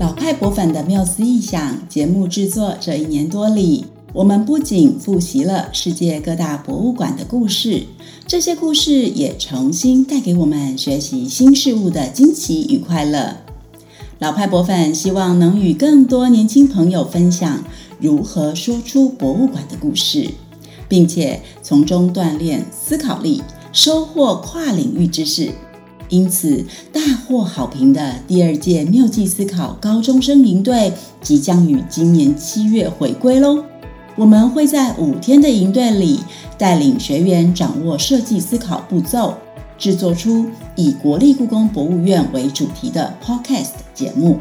老派博粉的缪斯异想节目制作这一年多里，我们不仅复习了世界各大博物馆的故事，这些故事也重新带给我们学习新事物的惊奇与快乐。老派博粉希望能与更多年轻朋友分享如何说出博物馆的故事，并且从中锻炼思考力，收获跨领域知识。因此，大获好评的第二届妙计思考高中生营队即将于今年七月回归喽！我们会在五天的营队里，带领学员掌握设计思考步骤，制作出以国立故宫博物院为主题的 Podcast 节目。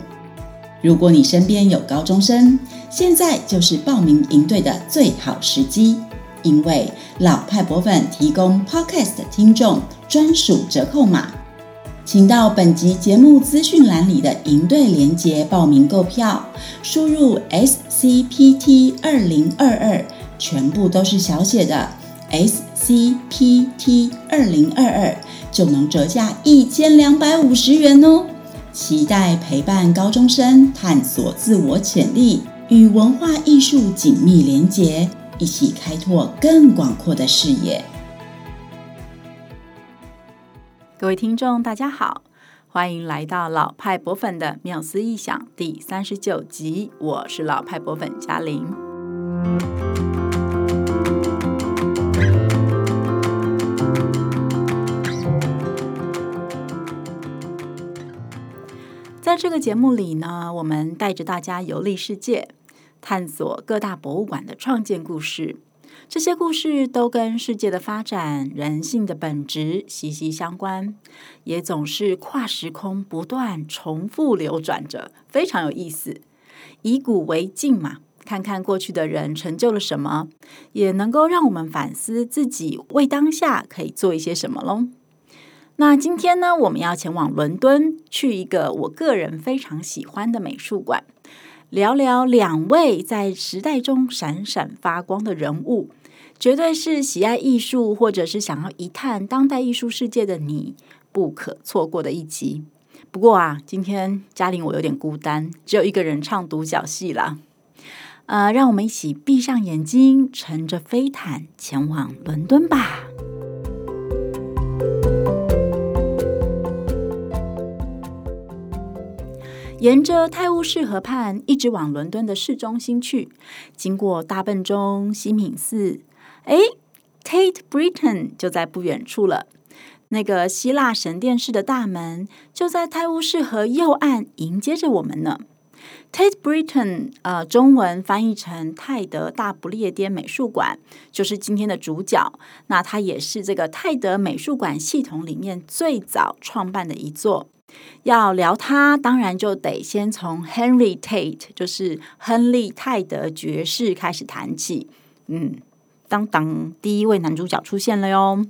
如果你身边有高中生，现在就是报名营队的最好时机，因为老派博粉提供 Podcast 听众专属折扣码。请到本集节目资讯栏里的营队连结报名购票，输入 SCPT 二零二二，全部都是小写的 SCPT 二零二二，就能折价一千两百五十元哦！期待陪伴高中生探索自我潜力，与文化艺术紧密连结，一起开拓更广阔的视野。各位听众，大家好，欢迎来到老派博粉的妙思异想第三十九集。我是老派博粉嘉玲。在这个节目里呢，我们带着大家游历世界，探索各大博物馆的创建故事。这些故事都跟世界的发展、人性的本质息息相关，也总是跨时空不断重复流转着，非常有意思。以古为镜嘛，看看过去的人成就了什么，也能够让我们反思自己为当下可以做一些什么喽。那今天呢，我们要前往伦敦，去一个我个人非常喜欢的美术馆，聊聊两位在时代中闪闪发光的人物。绝对是喜爱艺术，或者是想要一探当代艺术世界的你不可错过的一集。不过啊，今天嘉玲我有点孤单，只有一个人唱独角戏了。呃，让我们一起闭上眼睛，乘着飞毯前往伦敦吧。沿着泰晤士河畔一直往伦敦的市中心去，经过大笨钟、西敏寺。哎，Tate Britain 就在不远处了。那个希腊神殿式的大门就在泰晤士河右岸迎接着我们呢。Tate Britain，呃，中文翻译成泰德大不列颠美术馆，就是今天的主角。那它也是这个泰德美术馆系统里面最早创办的一座。要聊它，当然就得先从 Henry Tate，就是亨利泰德爵士开始谈起。嗯。当当，第一位男主角出现了哟。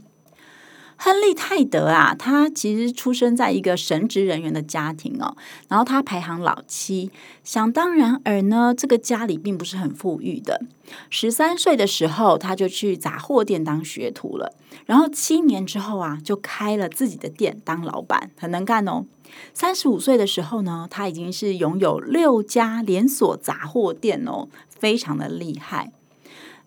亨利泰德啊，他其实出生在一个神职人员的家庭哦，然后他排行老七，想当然尔呢，这个家里并不是很富裕的。十三岁的时候，他就去杂货店当学徒了，然后七年之后啊，就开了自己的店当老板，很能干哦。三十五岁的时候呢，他已经是拥有六家连锁杂货店哦，非常的厉害。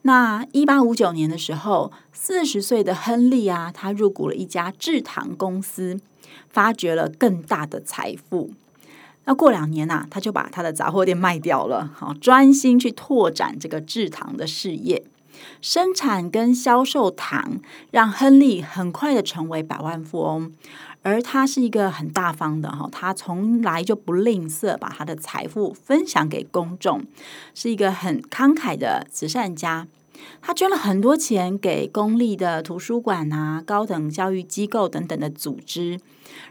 那一八五九年的时候，四十岁的亨利啊，他入股了一家制糖公司，发掘了更大的财富。那过两年呐，他就把他的杂货店卖掉了，好专心去拓展这个制糖的事业。生产跟销售糖，让亨利很快的成为百万富翁。而他是一个很大方的哈，他从来就不吝啬把他的财富分享给公众，是一个很慷慨的慈善家。他捐了很多钱给公立的图书馆啊、高等教育机构等等的组织。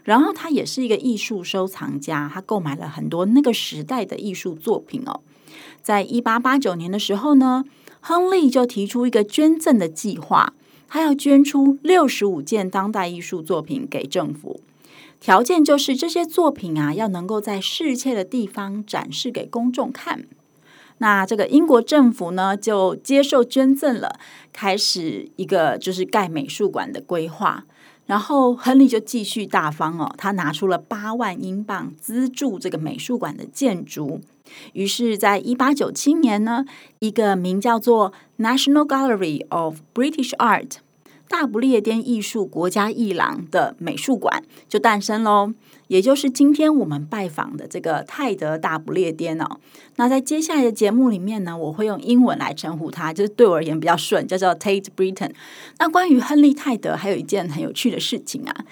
然后他也是一个艺术收藏家，他购买了很多那个时代的艺术作品哦。在一八八九年的时候呢，亨利就提出一个捐赠的计划。他要捐出六十五件当代艺术作品给政府，条件就是这些作品啊要能够在适切的地方展示给公众看。那这个英国政府呢就接受捐赠了，开始一个就是盖美术馆的规划。然后亨利就继续大方哦，他拿出了八万英镑资助这个美术馆的建筑。于是，在一八九七年呢，一个名叫做 National Gallery of British Art 大不列颠艺术国家艺廊的美术馆就诞生喽。也就是今天我们拜访的这个泰德大不列颠哦，那在接下来的节目里面呢，我会用英文来称呼他，就是对我而言比较顺，叫做 Tate Britain。那关于亨利泰德，还有一件很有趣的事情啊，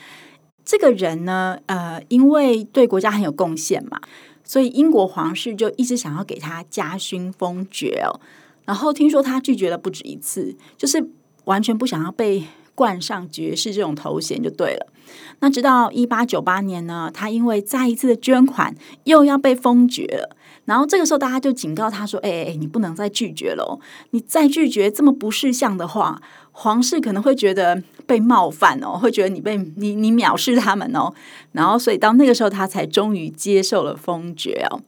这个人呢，呃，因为对国家很有贡献嘛，所以英国皇室就一直想要给他加勋封爵哦。然后听说他拒绝了不止一次，就是完全不想要被冠上爵士这种头衔就对了。那直到一八九八年呢，他因为再一次的捐款又要被封爵了。然后这个时候大家就警告他说：“哎哎，你不能再拒绝了哦！你再拒绝这么不识相的话，皇室可能会觉得被冒犯哦，会觉得你被你你藐视他们哦。”然后所以到那个时候，他才终于接受了封爵哦。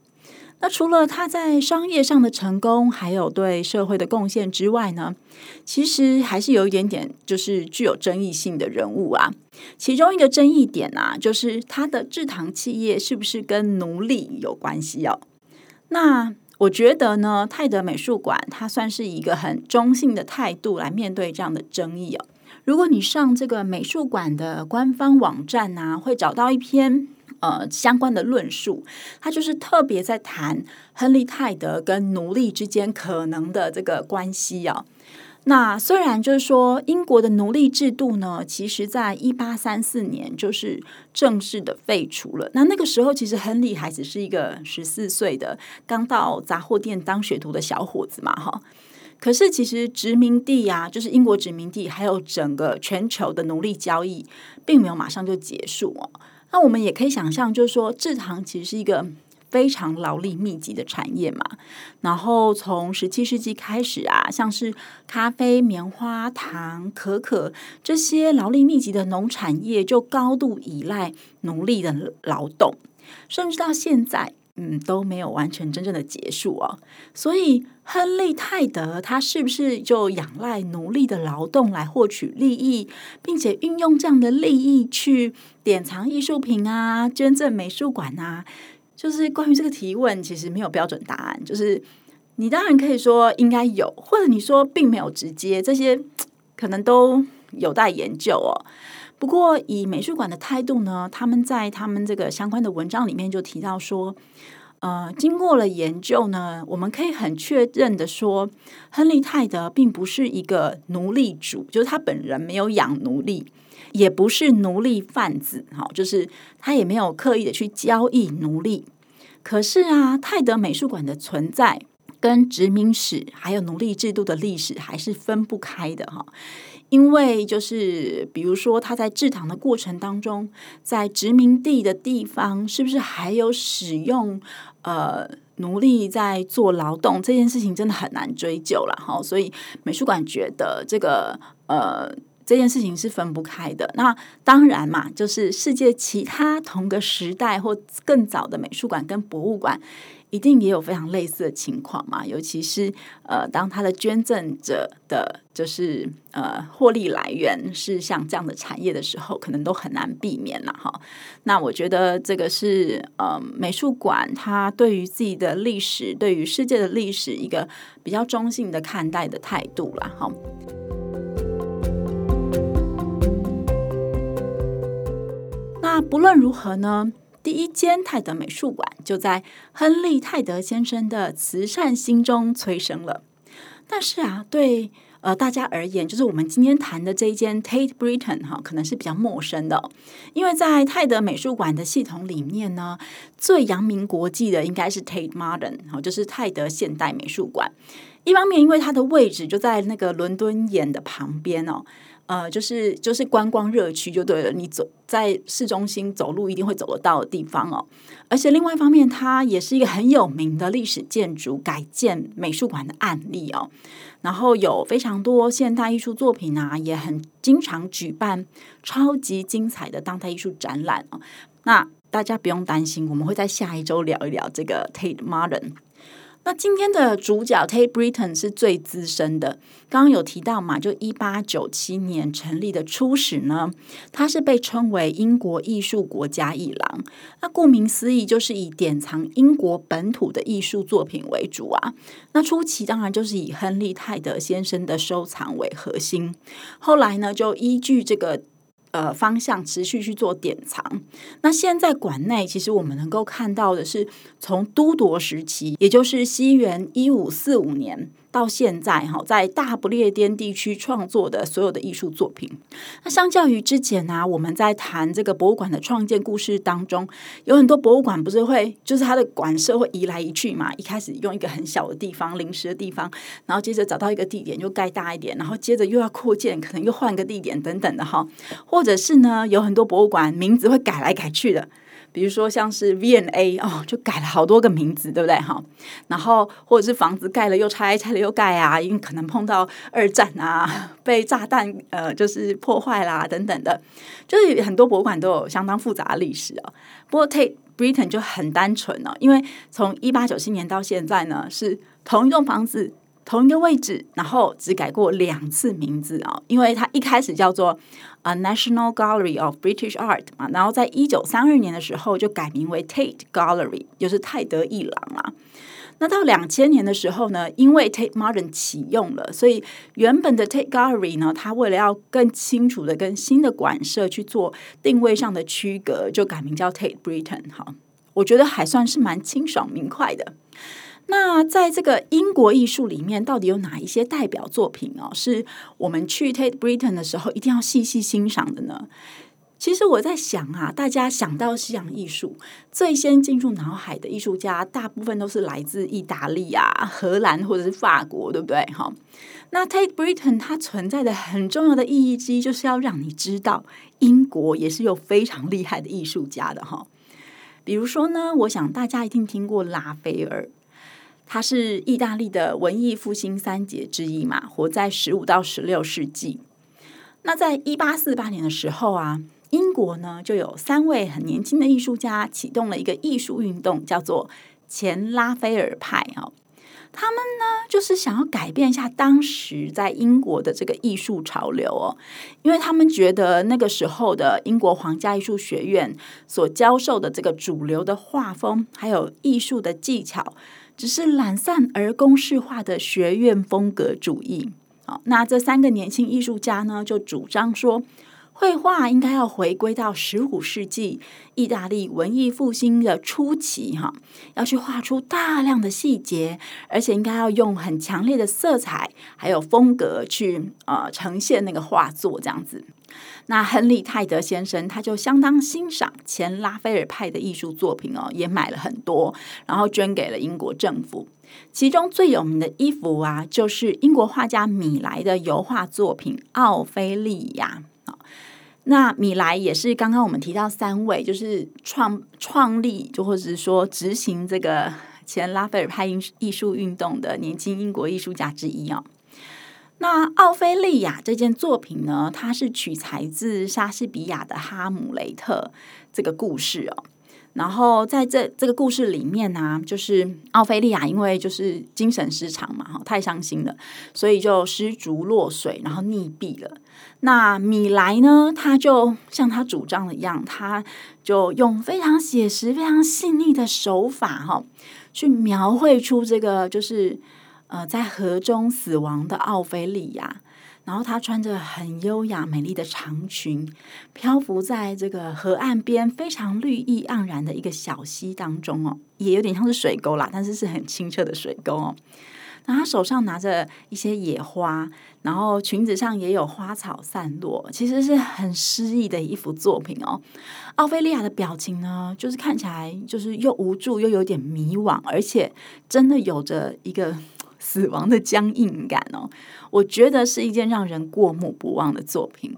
那除了他在商业上的成功，还有对社会的贡献之外呢，其实还是有一点点就是具有争议性的人物啊。其中一个争议点啊，就是他的制糖企业是不是跟奴隶有关系哦？那我觉得呢，泰德美术馆它算是一个很中性的态度来面对这样的争议哦。如果你上这个美术馆的官方网站啊，会找到一篇。呃，相关的论述，他就是特别在谈亨利泰德跟奴隶之间可能的这个关系啊。那虽然就是说，英国的奴隶制度呢，其实在一八三四年就是正式的废除了。那那个时候，其实亨利还只是一个十四岁的刚到杂货店当学徒的小伙子嘛，哈。可是其实殖民地啊，就是英国殖民地，还有整个全球的奴隶交易，并没有马上就结束哦。那我们也可以想象，就是说，制糖其实是一个非常劳力密集的产业嘛。然后从十七世纪开始啊，像是咖啡、棉花糖、可可这些劳力密集的农产业，就高度依赖奴隶的劳动，甚至到现在。嗯，都没有完全真正的结束哦。所以，亨利泰德他是不是就仰赖奴隶的劳动来获取利益，并且运用这样的利益去典藏艺术品啊、捐赠美术馆啊？就是关于这个提问，其实没有标准答案。就是你当然可以说应该有，或者你说并没有直接，这些可能都有待研究哦。不过，以美术馆的态度呢，他们在他们这个相关的文章里面就提到说，呃，经过了研究呢，我们可以很确认的说，亨利泰德并不是一个奴隶主，就是他本人没有养奴隶，也不是奴隶贩子，哈，就是他也没有刻意的去交易奴隶。可是啊，泰德美术馆的存在跟殖民史还有奴隶制度的历史还是分不开的，哈。因为就是比如说，他在制糖的过程当中，在殖民地的地方，是不是还有使用呃奴隶在做劳动这件事情，真的很难追究了哈。所以美术馆觉得这个呃这件事情是分不开的。那当然嘛，就是世界其他同个时代或更早的美术馆跟博物馆。一定也有非常类似的情况嘛，尤其是呃，当他的捐赠者的就是呃获利来源是像这样的产业的时候，可能都很难避免了哈。那我觉得这个是呃美术馆它对于自己的历史，对于世界的历史一个比较中性的看待的态度了哈。那不论如何呢，第一间泰德美术馆就在亨利泰德先生的慈善心中催生了。但是啊，对呃大家而言，就是我们今天谈的这一间 Tate Britain 哈，可能是比较陌生的，因为在泰德美术馆的系统里面呢，最扬名国际的应该是 Tate Modern 哈，就是泰德现代美术馆。一方面，因为它的位置就在那个伦敦眼的旁边哦。呃，就是就是观光热区就对了，你走在市中心走路一定会走得到的地方哦。而且另外一方面，它也是一个很有名的历史建筑改建美术馆的案例哦。然后有非常多现代艺术作品啊，也很经常举办超级精彩的当代艺术展览哦。那大家不用担心，我们会在下一周聊一聊这个 Tate Modern。那今天的主角 Tate Britain 是最资深的，刚刚有提到嘛，就一八九七年成立的初始呢，它是被称为英国艺术国家一廊。那顾名思义，就是以典藏英国本土的艺术作品为主啊。那初期当然就是以亨利泰德先生的收藏为核心，后来呢，就依据这个。呃，方向持续去做典藏。那现在馆内其实我们能够看到的是，从都铎时期，也就是西元一五四五年。到现在哈，在大不列颠地区创作的所有的艺术作品，那相较于之前呢，我们在谈这个博物馆的创建故事当中，有很多博物馆不是会就是它的馆舍会移来移去嘛？一开始用一个很小的地方、临时的地方，然后接着找到一个地点又盖大一点，然后接着又要扩建，可能又换个地点等等的哈，或者是呢，有很多博物馆名字会改来改去的。比如说像是 VNA 哦，就改了好多个名字，对不对哈？然后或者是房子盖了又拆，拆了又盖啊，因为可能碰到二战啊，被炸弹呃就是破坏啦等等的，就是很多博物馆都有相当复杂的历史哦。不过 Tate Britain 就很单纯哦，因为从一八九七年到现在呢，是同一栋房子。同一个位置，然后只改过两次名字啊，因为它一开始叫做啊 National Gallery of British Art 嘛，然后在一九三二年的时候就改名为 Tate Gallery，就是泰德艺廊啊。那到两千年的时候呢，因为 Tate Modern 启用了，所以原本的 Tate Gallery 呢，它为了要更清楚的跟新的馆舍去做定位上的区隔，就改名叫 Tate Britain。哈，我觉得还算是蛮清爽明快的。那在这个英国艺术里面，到底有哪一些代表作品哦？是我们去 Tate Britain 的时候一定要细细欣赏的呢？其实我在想啊，大家想到西洋艺术，最先进入脑海的艺术家，大部分都是来自意大利啊、荷兰或者是法国，对不对？哈，那 Tate Britain 它存在的很重要的意义之一，就是要让你知道，英国也是有非常厉害的艺术家的哈。比如说呢，我想大家一定听过拉斐尔。他是意大利的文艺复兴三杰之一嘛，活在十五到十六世纪。那在一八四八年的时候啊，英国呢就有三位很年轻的艺术家启动了一个艺术运动，叫做前拉斐尔派哦。他们呢就是想要改变一下当时在英国的这个艺术潮流哦，因为他们觉得那个时候的英国皇家艺术学院所教授的这个主流的画风，还有艺术的技巧。只是懒散而公式化的学院风格主义。好，那这三个年轻艺术家呢，就主张说，绘画应该要回归到十五世纪意大利文艺复兴的初期，哈，要去画出大量的细节，而且应该要用很强烈的色彩还有风格去呃呈现那个画作，这样子。那亨利泰德先生他就相当欣赏前拉斐尔派的艺术作品哦，也买了很多，然后捐给了英国政府。其中最有名的一幅啊，就是英国画家米莱的油画作品《奥菲利亚》啊。那米莱也是刚刚我们提到三位，就是创创立，就或者是说执行这个前拉斐尔派艺艺术运动的年轻英国艺术家之一啊。那奥菲利亚这件作品呢，它是取材自莎士比亚的《哈姆雷特》这个故事哦。然后在这这个故事里面呢、就是奥菲利亚因为就是精神失常嘛，哈，太伤心了，所以就失足落水，然后溺毙了。那米莱呢，他就像他主张的一样，他就用非常写实、非常细腻的手法，哈，去描绘出这个就是。呃，在河中死亡的奥菲利亚，然后她穿着很优雅美丽的长裙，漂浮在这个河岸边非常绿意盎然的一个小溪当中哦，也有点像是水沟啦，但是是很清澈的水沟哦。那她手上拿着一些野花，然后裙子上也有花草散落，其实是很诗意的一幅作品哦。奥菲利亚的表情呢，就是看起来就是又无助又有点迷惘，而且真的有着一个。死亡的僵硬感哦，我觉得是一件让人过目不忘的作品。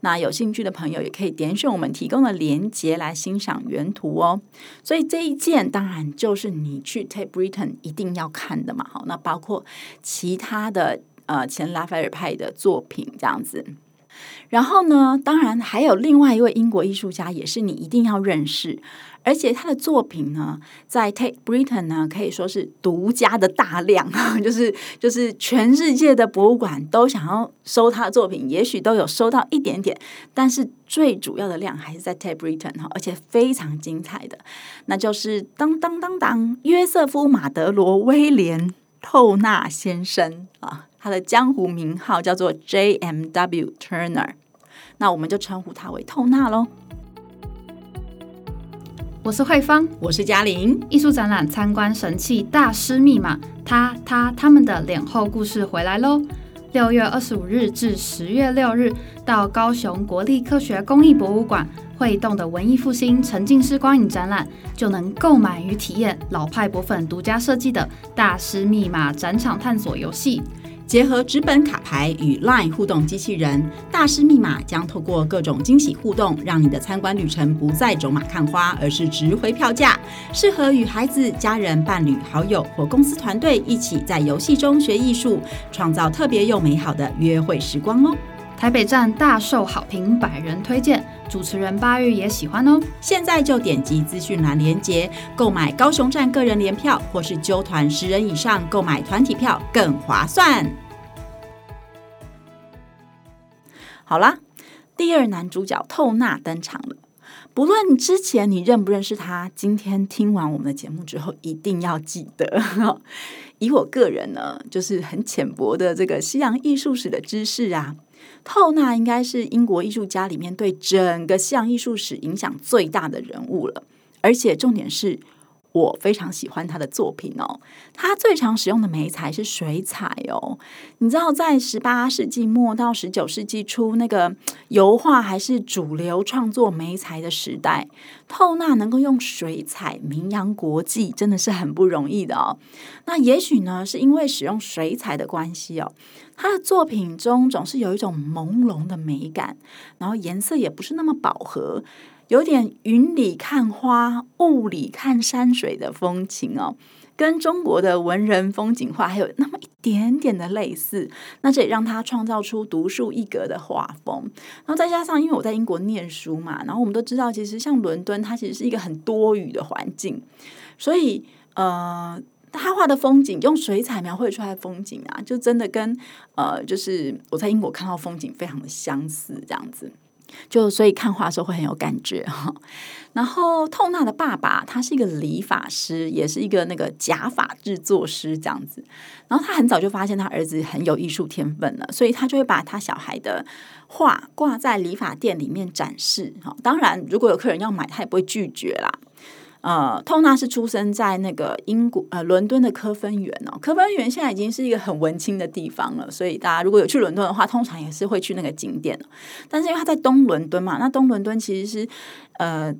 那有兴趣的朋友也可以点选我们提供的链接来欣赏原图哦。所以这一件当然就是你去 Tate Britain 一定要看的嘛。好，那包括其他的呃前拉斐尔派的作品这样子。然后呢，当然还有另外一位英国艺术家，也是你一定要认识。而且他的作品呢，在 Tate Britain 呢可以说是独家的大量，就是就是全世界的博物馆都想要收他的作品，也许都有收到一点点，但是最主要的量还是在 Tate Britain 哈，而且非常精彩的，那就是当当当当约瑟夫马德罗威廉透纳先生啊，他的江湖名号叫做 J M W Turner，那我们就称呼他为透纳喽。我是慧芳，我是嘉玲。艺术展览参观神器大师密码，他他他们的脸后故事回来喽！六月二十五日至十月六日，到高雄国立科学工艺博物馆会动的文艺复兴沉浸式光影展览，就能购买与体验老派博粉独家设计的大师密码展场探索游戏。结合纸本卡牌与 LINE 互动机器人，大师密码将透过各种惊喜互动，让你的参观旅程不再走马看花，而是值回票价。适合与孩子、家人、伴侣、好友或公司团队一起在游戏中学艺术，创造特别又美好的约会时光哦！台北站大受好评，百人推荐，主持人巴玉也喜欢哦。现在就点击资讯栏连接，购买高雄站个人联票，或是揪团十人以上购买团体票更划算。好啦，第二男主角透纳登场了。不论之前你认不认识他，今天听完我们的节目之后，一定要记得。以我个人呢，就是很浅薄的这个西洋艺术史的知识啊。透纳应该是英国艺术家里面对整个西洋艺术史影响最大的人物了，而且重点是我非常喜欢他的作品哦。他最常使用的媒材是水彩哦。你知道，在十八世纪末到十九世纪初，那个油画还是主流创作媒材的时代，透纳能够用水彩名扬国际，真的是很不容易的哦。那也许呢，是因为使用水彩的关系哦。他的作品中总是有一种朦胧的美感，然后颜色也不是那么饱和，有点云里看花、雾里看山水的风情哦，跟中国的文人风景画还有那么一点点的类似。那这也让他创造出独树一格的画风。然后再加上，因为我在英国念书嘛，然后我们都知道，其实像伦敦，它其实是一个很多雨的环境，所以呃。他画的风景用水彩描绘出来的风景啊，就真的跟呃，就是我在英国看到风景非常的相似，这样子，就所以看画的时候会很有感觉哈。然后透纳的爸爸他是一个理发师，也是一个那个假发制作师这样子。然后他很早就发现他儿子很有艺术天分了，所以他就会把他小孩的画挂在理发店里面展示哈。当然，如果有客人要买，他也不会拒绝啦。呃，透纳是出生在那个英国呃伦敦的科芬园哦，科芬园现在已经是一个很文青的地方了，所以大家如果有去伦敦的话，通常也是会去那个景点。但是因为他在东伦敦嘛，那东伦敦其实是呃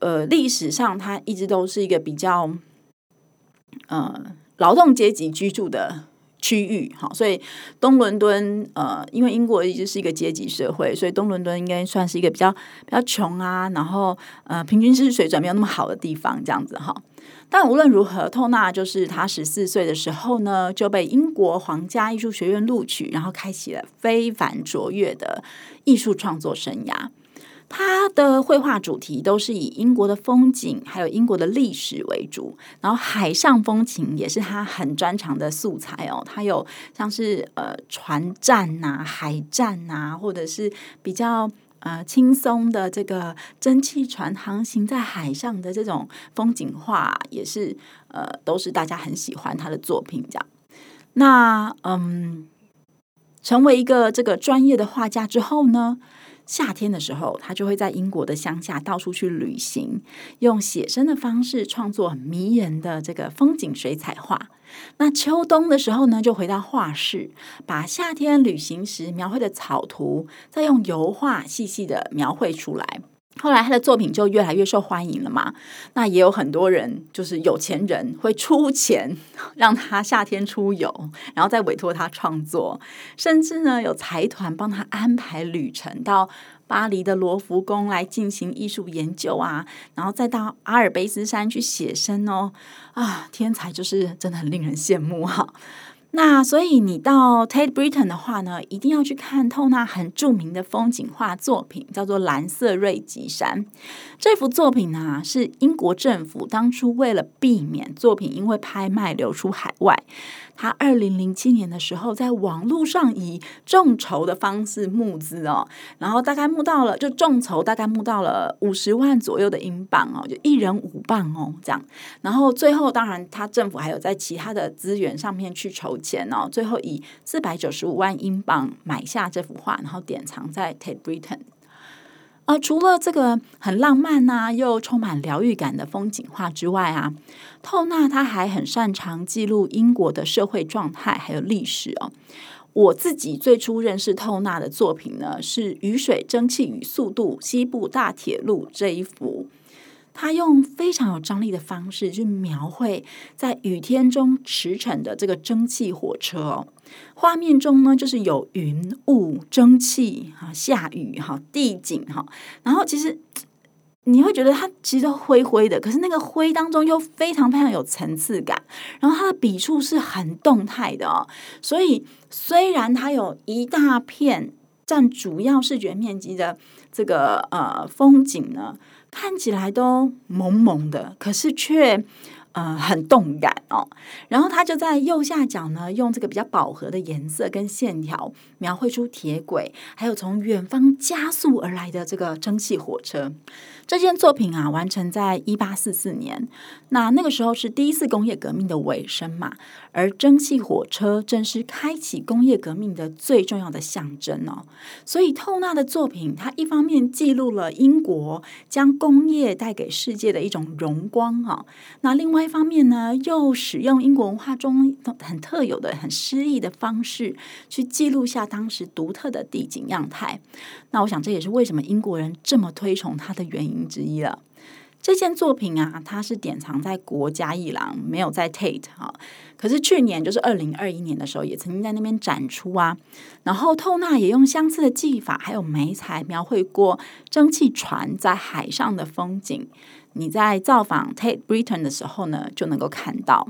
呃历史上它一直都是一个比较呃劳动阶级居住的。区域哈，所以东伦敦呃，因为英国一直是一个阶级社会，所以东伦敦应该算是一个比较比较穷啊，然后呃，平均知识水准没有那么好的地方，这样子哈。但无论如何，透纳就是他十四岁的时候呢，就被英国皇家艺术学院录取，然后开启了非凡卓越的艺术创作生涯。他的绘画主题都是以英国的风景，还有英国的历史为主，然后海上风情也是他很专长的素材哦。他有像是呃船战呐、海战呐、或者是比较呃轻松的这个蒸汽船航行在海上的这种风景画，也是呃都是大家很喜欢他的作品。这样，那嗯，成为一个这个专业的画家之后呢，夏天的时候，他就会在英国的乡下到处去旅行，用写生的方式创作很迷人的这个风景水彩画。那秋冬的时候呢，就回到画室，把夏天旅行时描绘的草图，再用油画细细的描绘出来。后来他的作品就越来越受欢迎了嘛，那也有很多人就是有钱人会出钱让他夏天出游，然后再委托他创作，甚至呢有财团帮他安排旅程到巴黎的罗浮宫来进行艺术研究啊，然后再到阿尔卑斯山去写生哦，啊，天才就是真的很令人羡慕哈。那所以你到 Tate Britain 的话呢，一定要去看透纳很著名的风景画作品，叫做《蓝色瑞吉山》。这幅作品呢，是英国政府当初为了避免作品因为拍卖流出海外。他二零零七年的时候，在网络上以众筹的方式募资哦，然后大概募到了，就众筹大概募到了五十万左右的英镑哦，就一人五镑哦这样。然后最后，当然他政府还有在其他的资源上面去筹钱哦，最后以四百九十五万英镑买下这幅画，然后典藏在 Tate Britain。呃，除了这个很浪漫呐、又充满疗愈感的风景画之外啊，透纳他还很擅长记录英国的社会状态还有历史哦。我自己最初认识透纳的作品呢，是《雨水、蒸汽与速度：西部大铁路》这一幅。他用非常有张力的方式去描绘在雨天中驰骋的这个蒸汽火车哦，画面中呢就是有云雾、蒸汽哈、下雨哈、地景哈，然后其实你会觉得它其实都灰灰的，可是那个灰当中又非常非常有层次感，然后它的笔触是很动态的哦，所以虽然它有一大片占主要视觉面积的这个呃风景呢。看起来都萌萌的，可是却呃很动感哦。然后他就在右下角呢，用这个比较饱和的颜色跟线条，描绘出铁轨，还有从远方加速而来的这个蒸汽火车。这件作品啊，完成在一八四四年。那那个时候是第一次工业革命的尾声嘛，而蒸汽火车正是开启工业革命的最重要的象征哦。所以透纳的作品，它一方面记录了英国将工业带给世界的一种荣光啊，那另外一方面呢，又使用英国文化中很特有的、很诗意的方式，去记录下当时独特的地景样态。那我想这也是为什么英国人这么推崇它的原因。之一了。这件作品啊，它是典藏在国家艺廊，没有在 Tate 哈。可是去年就是二零二一年的时候，也曾经在那边展出啊。然后透纳也用相似的技法，还有媒材描绘过蒸汽船在海上的风景。你在造访 Tate Britain 的时候呢，就能够看到。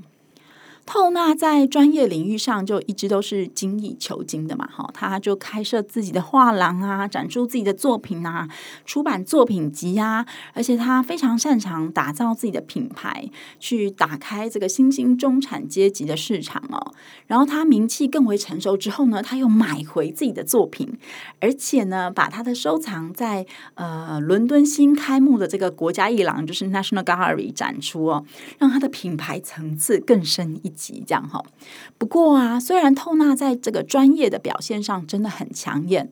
透纳在专业领域上就一直都是精益求精的嘛，哈，他就开设自己的画廊啊，展出自己的作品啊，出版作品集啊，而且他非常擅长打造自己的品牌，去打开这个新兴中产阶级的市场哦。然后他名气更为成熟之后呢，他又买回自己的作品，而且呢，把他的收藏在呃伦敦新开幕的这个国家艺廊，就是 National Gallery 展出哦，让他的品牌层次更深一。这样哈，不过啊，虽然透纳在这个专业的表现上真的很抢眼，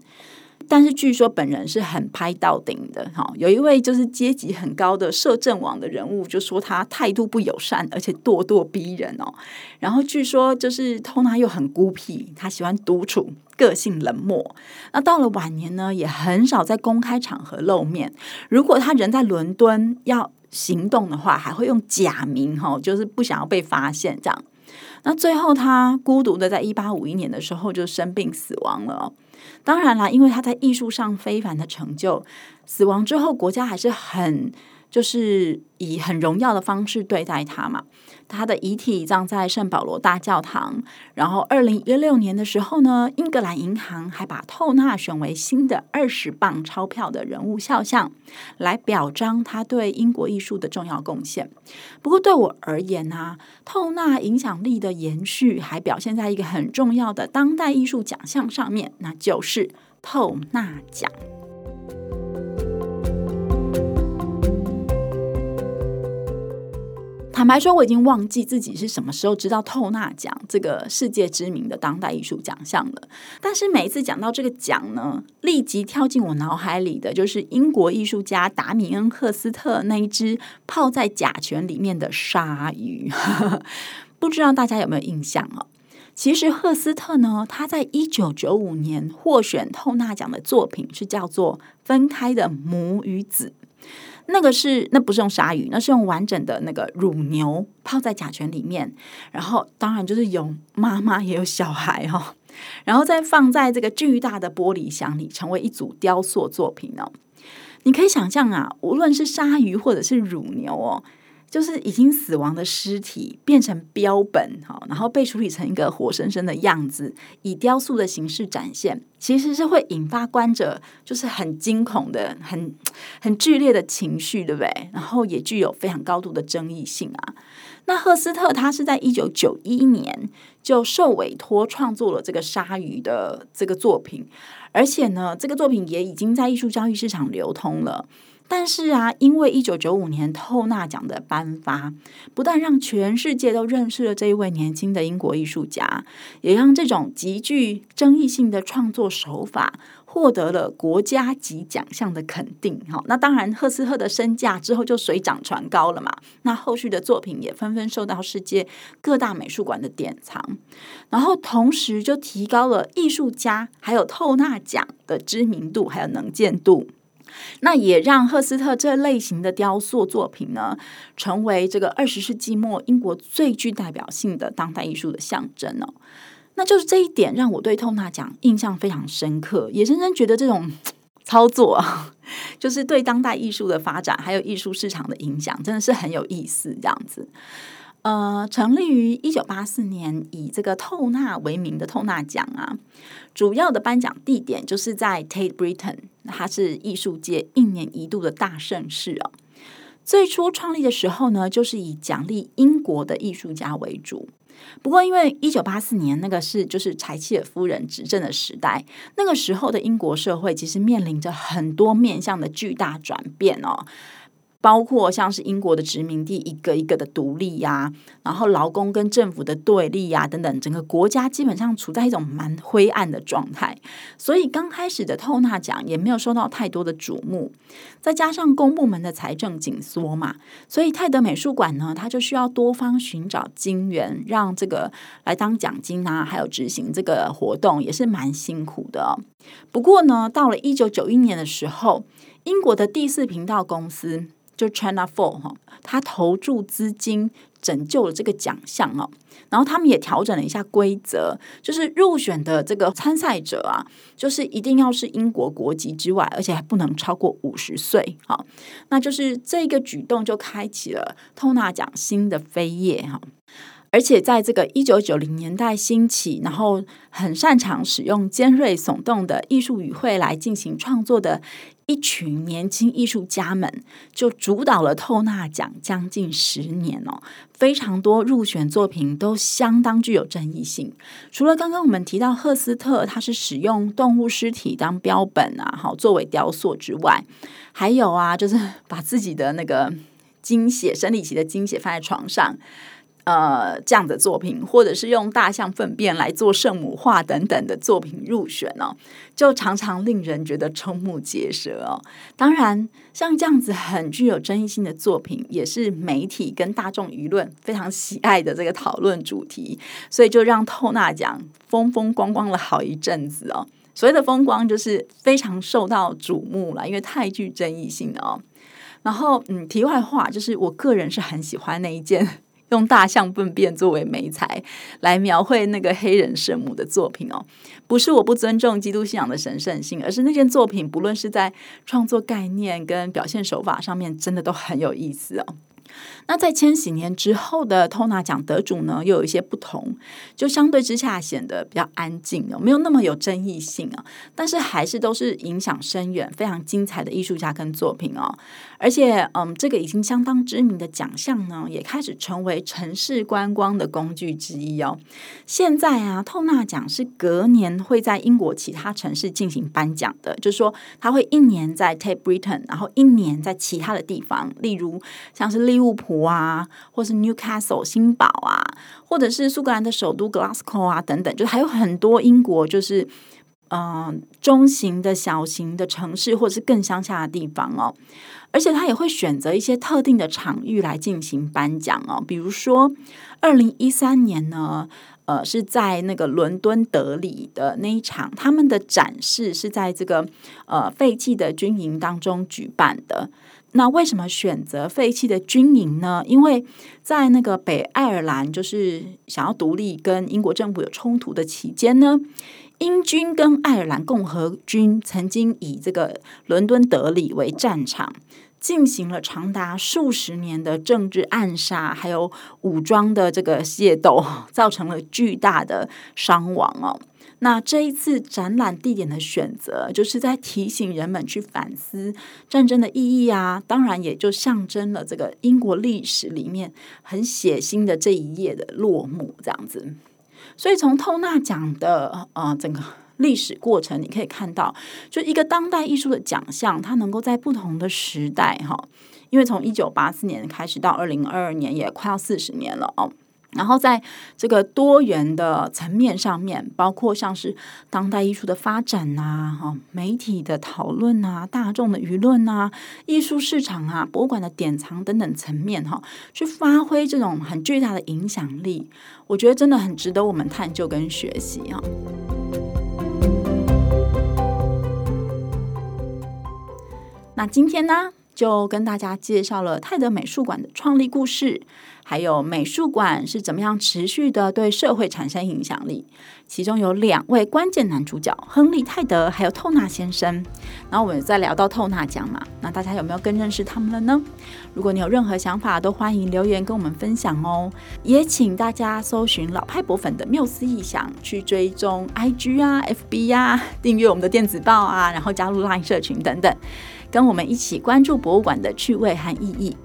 但是据说本人是很拍到顶的哈。有一位就是阶级很高的摄政网的人物就说他态度不友善，而且咄咄逼人哦。然后据说就是透纳又很孤僻，他喜欢独处，个性冷漠。那到了晚年呢，也很少在公开场合露面。如果他人在伦敦要行动的话，还会用假名哈，就是不想要被发现这样。那最后，他孤独的在一八五一年的时候就生病死亡了。当然啦，因为他在艺术上非凡的成就，死亡之后国家还是很。就是以很荣耀的方式对待他嘛，他的遗体葬在圣保罗大教堂。然后，二零一六年的时候呢，英格兰银行还把透纳选为新的二十磅钞票的人物肖像，来表彰他对英国艺术的重要贡献。不过，对我而言呢、啊，透纳影响力的延续还表现在一个很重要的当代艺术奖项上面，那就是透纳奖。坦白说，我已经忘记自己是什么时候知道透纳奖这个世界知名的当代艺术奖项了。但是每一次讲到这个奖呢，立即跳进我脑海里的就是英国艺术家达米恩·赫斯特那一只泡在甲醛里面的鲨鱼。不知道大家有没有印象啊？其实赫斯特呢，他在一九九五年获选透纳奖的作品是叫做《分开的母与子》。那个是，那不是用鲨鱼，那是用完整的那个乳牛泡在甲醛里面，然后当然就是有妈妈也有小孩哈、哦，然后再放在这个巨大的玻璃箱里，成为一组雕塑作品哦。你可以想象啊，无论是鲨鱼或者是乳牛哦，就是已经死亡的尸体变成标本，哈，然后被处理成一个活生生的样子，以雕塑的形式展现，其实是会引发观者就是很惊恐的、很很剧烈的情绪，对不对？然后也具有非常高度的争议性啊。那赫斯特他是在一九九一年就受委托创作了这个鲨鱼的这个作品，而且呢，这个作品也已经在艺术交易市场流通了。但是啊，因为一九九五年透纳奖的颁发，不但让全世界都认识了这一位年轻的英国艺术家，也让这种极具争议性的创作手法获得了国家级奖项的肯定。好，那当然，赫斯特的身价之后就水涨船高了嘛。那后续的作品也纷纷受到世界各大美术馆的典藏，然后同时就提高了艺术家还有透纳奖的知名度还有能见度。那也让赫斯特这类型的雕塑作品呢，成为这个二十世纪末英国最具代表性的当代艺术的象征哦。那就是这一点让我对透纳奖印象非常深刻，也深深觉得这种操作，就是对当代艺术的发展还有艺术市场的影响，真的是很有意思。这样子，呃，成立于一九八四年，以这个透纳为名的透纳奖啊。主要的颁奖地点就是在 Tate Britain，它是艺术界一年一度的大盛事哦。最初创立的时候呢，就是以奖励英国的艺术家为主。不过，因为一九八四年那个是就是柴契尔夫人执政的时代，那个时候的英国社会其实面临着很多面向的巨大转变哦。包括像是英国的殖民地一个一个的独立呀、然后劳工跟政府的对立呀、等等，整个国家基本上处在一种蛮灰暗的状态。所以刚开始的透纳奖也没有受到太多的瞩目，再加上公部门的财政紧缩嘛，所以泰德美术馆呢，它就需要多方寻找金源，让这个来当奖金啊，还有执行这个活动也是蛮辛苦的哦。不过呢，到了一九九一年的时候，英国的第四频道公司。就 China Four 哈，他投注资金拯救了这个奖项哦，然后他们也调整了一下规则，就是入选的这个参赛者啊，就是一定要是英国国籍之外，而且还不能超过五十岁好，那就是这个举动就开启了透纳奖新的扉页哈。而且在这个一九九零年代兴起，然后很擅长使用尖锐耸动的艺术语汇来进行创作的一群年轻艺术家们，就主导了透纳奖将近十年哦。非常多入选作品都相当具有争议性。除了刚刚我们提到赫斯特，他是使用动物尸体当标本啊，好作为雕塑之外，还有啊，就是把自己的那个精血、生理期的精血放在床上。呃，这样的作品，或者是用大象粪便来做圣母画等等的作品入选哦，就常常令人觉得瞠目结舌哦。当然，像这样子很具有争议性的作品，也是媒体跟大众舆论非常喜爱的这个讨论主题，所以就让透纳奖风风光光了好一阵子哦。所谓的风光，就是非常受到瞩目了，因为太具争议性了哦。然后，嗯，题外话就是，我个人是很喜欢那一件。用大象粪便作为媒材来描绘那个黑人圣母的作品哦，不是我不尊重基督信仰的神圣性，而是那件作品不论是在创作概念跟表现手法上面，真的都很有意思哦。那在千禧年之后的透纳奖得主呢，又有一些不同，就相对之下显得比较安静哦，没有那么有争议性啊。但是还是都是影响深远、非常精彩的艺术家跟作品哦。而且，嗯，这个已经相当知名的奖项呢，也开始成为城市观光的工具之一哦。现在啊，透纳奖是隔年会在英国其他城市进行颁奖的，就是说，他会一年在 Tate Britain，然后一年在其他的地方，例如像是利物浦。啊，或是 Newcastle 新堡啊，或者是苏格兰的首都 Glasgow 啊，等等，就还有很多英国就是嗯、呃、中型的小型的城市，或者是更乡下的地方哦。而且他也会选择一些特定的场域来进行颁奖哦，比如说二零一三年呢，呃，是在那个伦敦德里的那一场，他们的展示是在这个呃废弃的军营当中举办的。那为什么选择废弃的军营呢？因为在那个北爱尔兰就是想要独立跟英国政府有冲突的期间呢，英军跟爱尔兰共和军曾经以这个伦敦德里为战场，进行了长达数十年的政治暗杀，还有武装的这个械斗，造成了巨大的伤亡哦。那这一次展览地点的选择，就是在提醒人们去反思战争的意义啊。当然，也就象征了这个英国历史里面很血腥的这一页的落幕，这样子。所以，从透纳奖的呃整个历史过程，你可以看到，就一个当代艺术的奖项，它能够在不同的时代哈，因为从一九八四年开始到二零二二年，也快要四十年了哦。然后在这个多元的层面上面，包括像是当代艺术的发展啊，哈，媒体的讨论啊，大众的舆论啊，艺术市场啊，博物馆的典藏等等层面，哈，去发挥这种很巨大的影响力，我觉得真的很值得我们探究跟学习啊。那今天呢，就跟大家介绍了泰德美术馆的创立故事。还有美术馆是怎么样持续的对社会产生影响力？其中有两位关键男主角，亨利·泰德还有透纳先生。然后我们再聊到透纳奖嘛，那大家有没有更认识他们了呢？如果你有任何想法，都欢迎留言跟我们分享哦。也请大家搜寻老派博粉的缪斯异想，去追踪 IG 啊、FB 啊，订阅我们的电子报啊，然后加入 LINE 社群等等，跟我们一起关注博物馆的趣味和意义。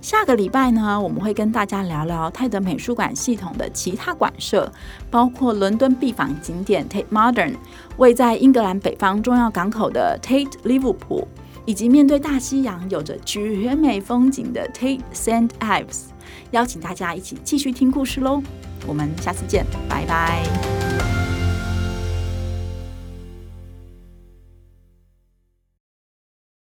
下个礼拜呢，我们会跟大家聊聊泰德美术馆系统的其他馆舍，包括伦敦必访景点 Tate Modern，位在英格兰北方重要港口的 Tate Liverpool，以及面对大西洋有着绝美风景的 Tate Saint Ives。邀请大家一起继续听故事喽，我们下次见，拜拜。